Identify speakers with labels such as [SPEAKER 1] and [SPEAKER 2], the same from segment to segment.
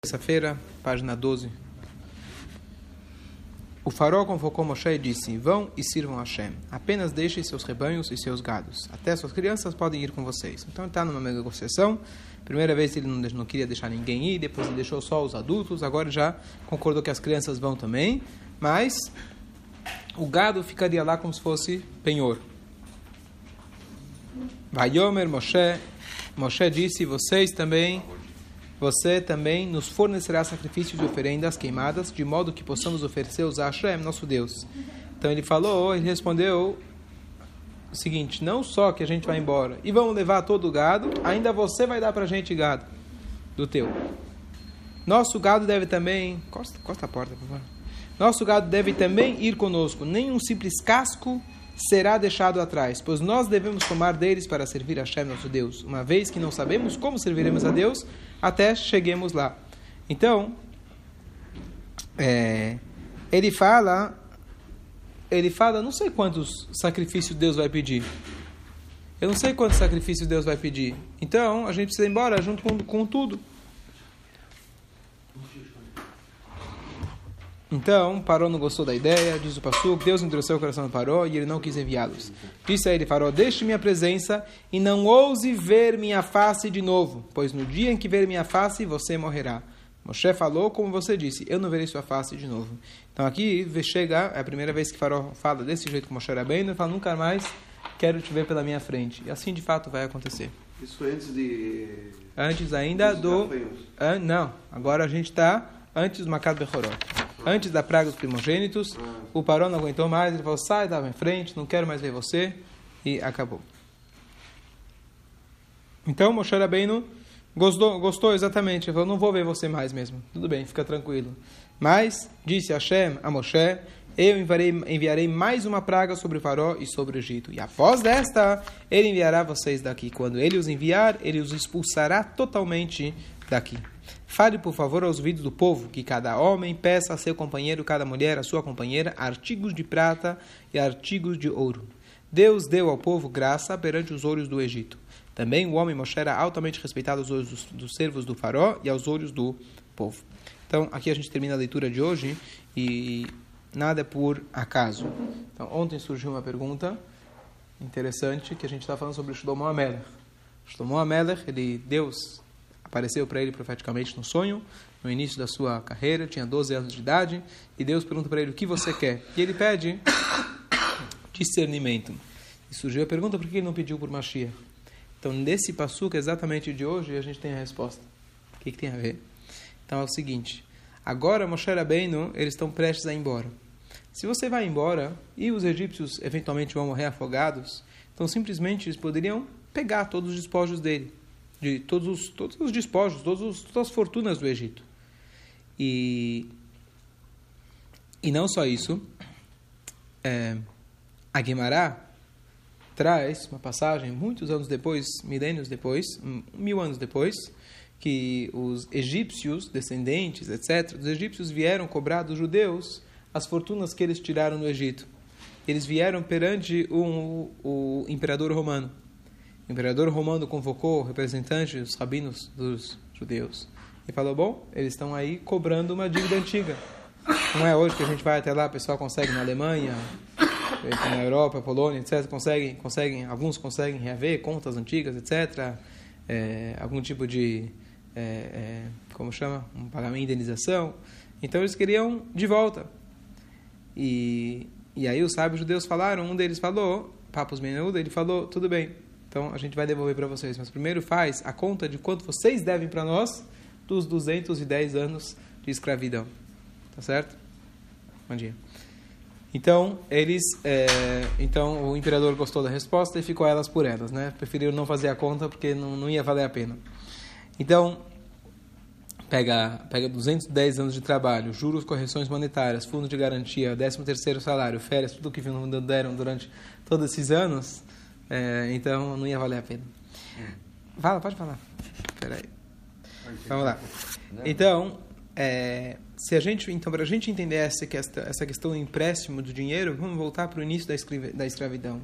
[SPEAKER 1] Terça-feira, página 12. O farol convocou Moshe e disse: Vão e sirvam a Hashem. Apenas deixem seus rebanhos e seus gados. Até suas crianças podem ir com vocês. Então ele está numa negociação. Primeira vez ele não, não queria deixar ninguém ir, depois ele deixou só os adultos. Agora já concordou que as crianças vão também. Mas o gado ficaria lá como se fosse penhor. Vayomer Moshe. Moshe disse: Vocês também você também nos fornecerá sacrifícios e oferendas queimadas, de modo que possamos oferecer-os a Hashem, nosso Deus. Então ele falou, ele respondeu o seguinte: não só que a gente vai embora e vamos levar todo o gado, ainda você vai dar para a gente gado do teu. Nosso gado deve também. Costa, costa a porta, por favor. Nosso gado deve também ir conosco, nenhum simples casco será deixado atrás, pois nós devemos tomar deles para servir a Hashem, nosso Deus, uma vez que não sabemos como serviremos a Deus até cheguemos lá. Então, é, ele fala, ele fala, não sei quantos sacrifícios Deus vai pedir. Eu não sei quantos sacrifícios Deus vai pedir. Então, a gente precisa ir embora junto com, com tudo. Então, Paró não gostou da ideia, diz o Passuk, Deus endureceu o coração do Paró e ele não quis enviá-los. Disse a ele, Paró, deixe minha presença e não ouse ver minha face de novo, pois no dia em que ver minha face, você morrerá. Moshe falou, como você disse, eu não verei sua face de novo. Então aqui chega, é a primeira vez que Faró fala desse jeito com Moshe bem, ele fala, nunca mais quero te ver pela minha frente. E assim de fato vai acontecer.
[SPEAKER 2] Isso antes de...
[SPEAKER 1] Antes ainda do... An... Não, agora a gente está antes do Macat Bechorot antes da praga dos primogênitos, o Paró não aguentou mais, ele falou, sai da minha frente, não quero mais ver você, e acabou. Então Moshe Rabbeinu gostou, gostou exatamente, ele falou, não vou ver você mais mesmo, tudo bem, fica tranquilo. Mas, disse Hashem a Moshe, eu enviarei, enviarei mais uma praga sobre o Faró e sobre o Egito. E após desta, ele enviará vocês daqui. Quando ele os enviar, ele os expulsará totalmente daqui. Fale, por favor, aos ouvidos do povo que cada homem peça a seu companheiro, cada mulher a sua companheira, artigos de prata e artigos de ouro. Deus deu ao povo graça perante os olhos do Egito. Também o homem Moshe era altamente respeitado aos olhos dos, dos servos do faraó e aos olhos do povo. Então, aqui a gente termina a leitura de hoje e nada é por acaso. Então, ontem surgiu uma pergunta interessante que a gente está falando sobre Shlomo Amelech. Shlomo Amelech, ele, Deus apareceu para ele profeticamente no sonho, no início da sua carreira, tinha 12 anos de idade, e Deus pergunta para ele o que você quer. E ele pede discernimento. E surgiu a pergunta por que ele não pediu por Mashiach. Então, nesse passuca exatamente de hoje, a gente tem a resposta. O que, que tem a ver? Então é o seguinte: agora Moshe Rabbeinu, eles estão prestes a ir embora. Se você vai embora e os egípcios eventualmente vão morrer afogados, então simplesmente eles poderiam pegar todos os despojos dele de todos os, todos os despojos, todos os, todas as fortunas do Egito. E, e não só isso, é, a Guimará traz uma passagem muitos anos depois, milênios depois, mil anos depois, que os egípcios, descendentes, etc., os egípcios vieram cobrar dos judeus as fortunas que eles tiraram do Egito. Eles vieram perante o, o imperador romano. O imperador romano convocou representantes dos rabinos dos judeus e falou: Bom, eles estão aí cobrando uma dívida antiga. Não é hoje que a gente vai até lá, o pessoal consegue na Alemanha, na Europa, Polônia, etc. Conseguem, conseguem, alguns conseguem reaver contas antigas, etc. É, algum tipo de, é, é, como chama, um pagamento de indenização. Então eles queriam de volta. E, e aí os sábios judeus falaram, um deles falou, Papos Menuda, ele falou, tudo bem, então a gente vai devolver para vocês. Mas primeiro faz a conta de quanto vocês devem para nós dos 210 anos de escravidão. Tá certo? Bom dia. Então, eles, é, então o imperador gostou da resposta e ficou elas por elas, né? Preferiram não fazer a conta porque não, não ia valer a pena. Então, pega, pega 210 anos de trabalho, juros, correções monetárias, fundo de garantia, 13 terceiro salário, férias, tudo que deram durante todos esses anos, é, então não ia valer a pena. Fala, pode falar. Peraí. Vamos lá. Então, é, se a gente, então, para a gente entender essa questão, essa questão do empréstimo do dinheiro, vamos voltar para o início da, escravidão.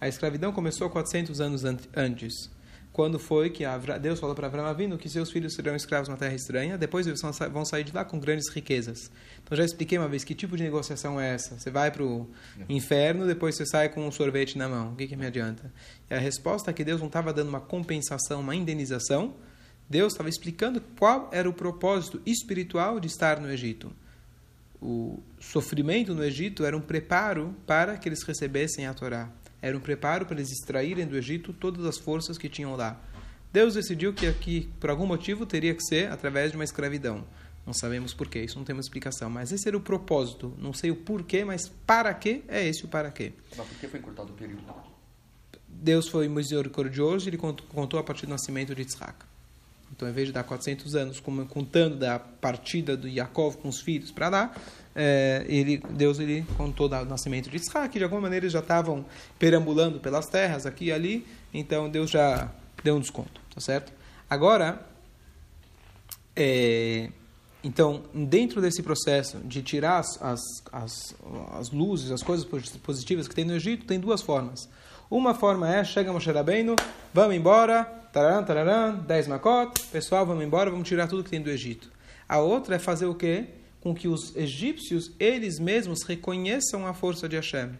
[SPEAKER 1] A escravidão começou 400 anos antes. Quando foi que Deus falou para Abraão vindo que seus filhos serão escravos na terra estranha, depois eles vão sair de lá com grandes riquezas. Então já expliquei uma vez que tipo de negociação é essa. Você vai para o inferno, depois você sai com um sorvete na mão. O que, que me adianta? E a resposta é que Deus não estava dando uma compensação, uma indenização. Deus estava explicando qual era o propósito espiritual de estar no Egito. O sofrimento no Egito era um preparo para que eles recebessem a Torá. Era um preparo para eles extraírem do Egito todas as forças que tinham lá. Deus decidiu que aqui, por algum motivo, teria que ser através de uma escravidão. Não sabemos porquê, isso não tem uma explicação. Mas esse era o propósito. Não sei o porquê, mas para quê é esse o para quê.
[SPEAKER 2] Mas por que foi encurtado o período?
[SPEAKER 1] Deus foi misericordioso e ele contou a partir do nascimento de Isaac. Então, em vez de dar 400 anos contando da partida do Yaakov com os filhos para lá, é, ele, Deus ele contou o nascimento de Isaac, que de alguma maneira eles já estavam perambulando pelas terras aqui e ali, então Deus já deu um desconto, tá certo? Agora, é, então, dentro desse processo de tirar as, as, as, as, luzes, as coisas positivas que tem no Egito, tem duas formas. Uma forma é, chega Moshe Rabbeinu, vamos embora, tararam, tararam, 10 makot, pessoal, vamos embora, vamos tirar tudo que tem do Egito. A outra é fazer o quê? Com que os egípcios, eles mesmos, reconheçam a força de Hashem.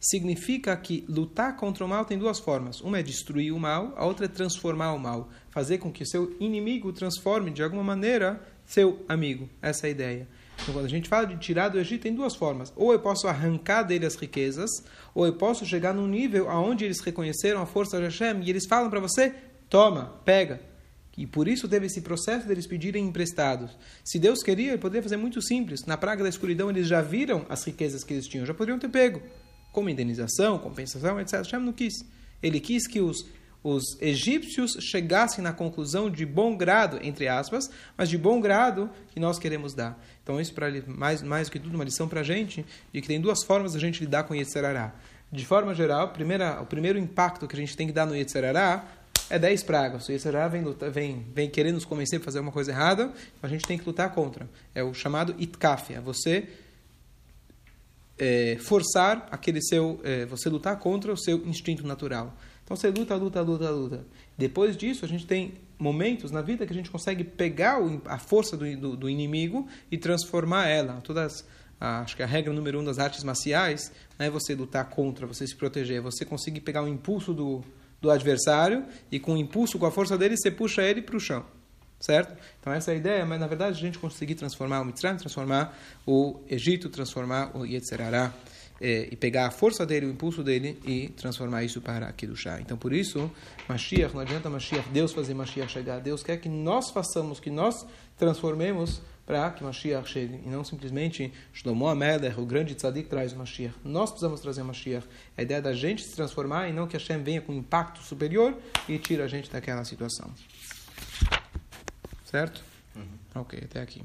[SPEAKER 1] Significa que lutar contra o mal tem duas formas. Uma é destruir o mal, a outra é transformar o mal. Fazer com que seu inimigo transforme, de alguma maneira, seu amigo. Essa é a ideia. Então, quando a gente fala de tirar do Egito, tem duas formas. Ou eu posso arrancar dele as riquezas, ou eu posso chegar num nível onde eles reconheceram a força de Hashem e eles falam para você: toma, pega. E por isso teve esse processo deles pedirem emprestados. Se Deus queria, ele poderia fazer muito simples. Na praga da escuridão, eles já viram as riquezas que eles tinham, já poderiam ter pego. Como indenização, compensação, etc. Hashem não quis. Ele quis que os os egípcios chegassem na conclusão de bom grado, entre aspas, mas de bom grado que nós queremos dar. Então, isso para mais, mais do que tudo uma lição para a gente, de que tem duas formas de a gente lidar com Yetzerará. De forma geral, primeira, o primeiro impacto que a gente tem que dar no Yetzerará é 10 pragas. O Yetzerará vem, vem, vem querendo nos convencer para fazer uma coisa errada, a gente tem que lutar contra. É o chamado itkafia, você é, forçar aquele seu, é, você lutar contra o seu instinto natural. Então você luta, luta, luta, luta. Depois disso, a gente tem momentos na vida que a gente consegue pegar a força do, do, do inimigo e transformar ela. Todas, acho que a regra número um das artes marciais não é você lutar contra, você se proteger, é você conseguir pegar o impulso do, do adversário e com o impulso, com a força dele, você puxa ele para o chão. Certo? Então essa é a ideia, mas na verdade a gente conseguir transformar o Mitzrayim, transformar o Egito, transformar o Yetzerará é, e pegar a força dele, o impulso dele e transformar isso para chá. Então, por isso, Mashiach, não adianta Mashiach, Deus fazer Mashiach chegar. Deus quer que nós façamos, que nós transformemos para que Mashiach chegue. E não simplesmente Shlomo Amelech, o grande tzadik, traz o Mashiach. Nós precisamos trazer o Mashiach. A ideia da gente se transformar e não que Hashem venha com um impacto superior e tire a gente daquela situação. Certo? Uhum. Ok, até aqui.